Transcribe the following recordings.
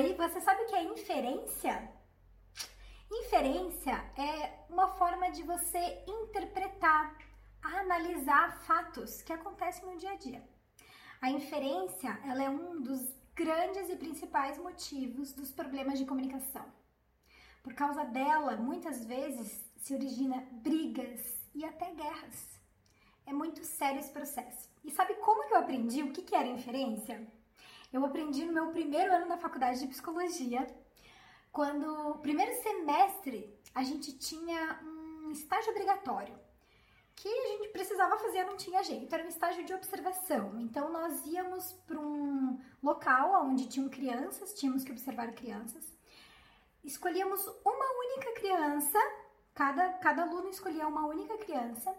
Oi, você sabe o que é inferência? Inferência é uma forma de você interpretar, analisar fatos que acontecem no dia a dia. A inferência, ela é um dos grandes e principais motivos dos problemas de comunicação. Por causa dela, muitas vezes se origina brigas e até guerras. É muito sério esse processo. E sabe como eu aprendi o que era inferência? Eu aprendi no meu primeiro ano na faculdade de psicologia, quando primeiro semestre a gente tinha um estágio obrigatório que a gente precisava fazer, não tinha jeito, era um estágio de observação. Então nós íamos para um local onde tinham crianças, tínhamos que observar crianças. Escolhíamos uma única criança, cada, cada aluno escolhia uma única criança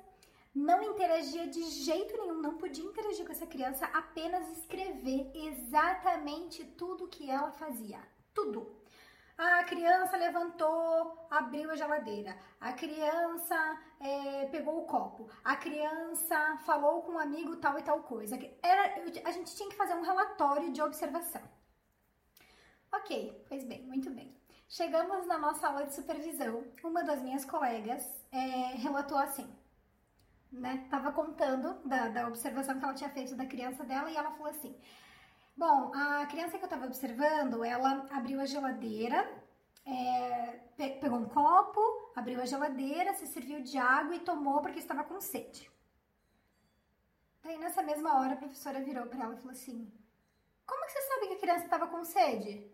não interagia de jeito nenhum, não podia interagir com essa criança, apenas escrever exatamente tudo que ela fazia. Tudo. A criança levantou, abriu a geladeira. A criança é, pegou o copo. A criança falou com um amigo tal e tal coisa. Era, a gente tinha que fazer um relatório de observação. Ok, pois bem, muito bem. Chegamos na nossa aula de supervisão. Uma das minhas colegas é, relatou assim: né, tava contando da, da observação que ela tinha feito da criança dela e ela falou assim: Bom, a criança que eu tava observando, ela abriu a geladeira, é, pegou um copo, abriu a geladeira, se serviu de água e tomou porque estava com sede. Daí, nessa mesma hora, a professora virou para ela e falou assim: Como que você sabe que a criança estava com sede?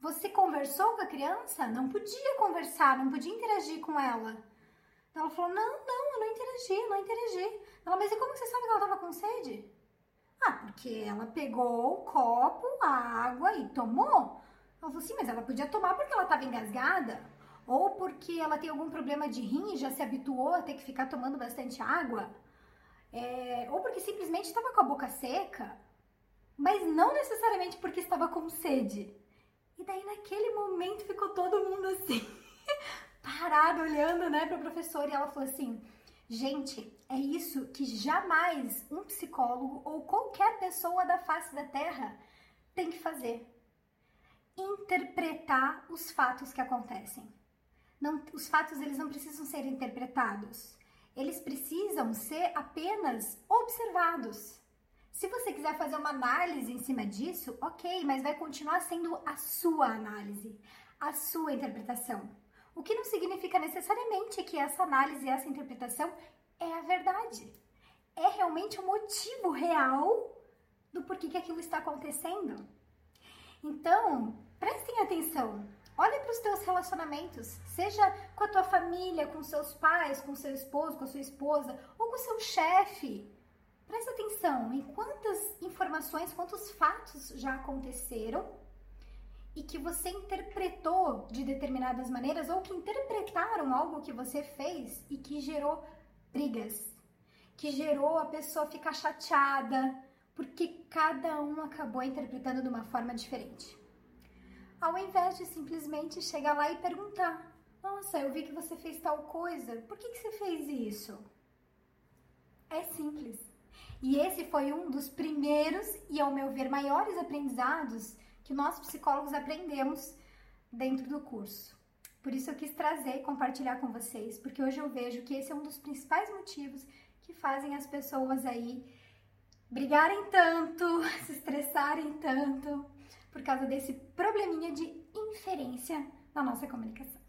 Você conversou com a criança? Não podia conversar, não podia interagir com ela. Ela falou: Não, não, eu não interagi. Ela, mas e como você sabe que ela estava com sede? Ah, porque ela pegou o copo, a água e tomou. Ela falou assim: Mas ela podia tomar porque ela estava engasgada? Ou porque ela tem algum problema de rim e já se habituou a ter que ficar tomando bastante água? É, ou porque simplesmente estava com a boca seca? Mas não necessariamente porque estava com sede. E daí, naquele momento, ficou todo mundo assim. parada olhando, né, para a professora e ela falou assim: Gente, é isso que jamais um psicólogo ou qualquer pessoa da face da Terra tem que fazer. Interpretar os fatos que acontecem. Não, os fatos eles não precisam ser interpretados. Eles precisam ser apenas observados. Se você quiser fazer uma análise em cima disso, ok, mas vai continuar sendo a sua análise, a sua interpretação. O que não significa necessariamente que essa análise, essa interpretação é a verdade. É realmente o motivo real do porquê que aquilo está acontecendo. Então, prestem atenção. Olhe para os teus relacionamentos, seja com a tua família, com seus pais, com seu esposo, com a sua esposa ou com seu chefe. Preste atenção em quantas informações, quantos fatos já aconteceram e que você interpretou de determinadas maneiras ou que interpretaram algo que você fez e que gerou brigas, que gerou a pessoa ficar chateada, porque cada um acabou interpretando de uma forma diferente. Ao invés de simplesmente chegar lá e perguntar: Nossa, eu vi que você fez tal coisa, por que, que você fez isso? É simples. E esse foi um dos primeiros e, ao meu ver, maiores aprendizados que nós psicólogos aprendemos dentro do curso. Por isso eu quis trazer e compartilhar com vocês, porque hoje eu vejo que esse é um dos principais motivos que fazem as pessoas aí brigarem tanto, se estressarem tanto, por causa desse probleminha de inferência na nossa comunicação.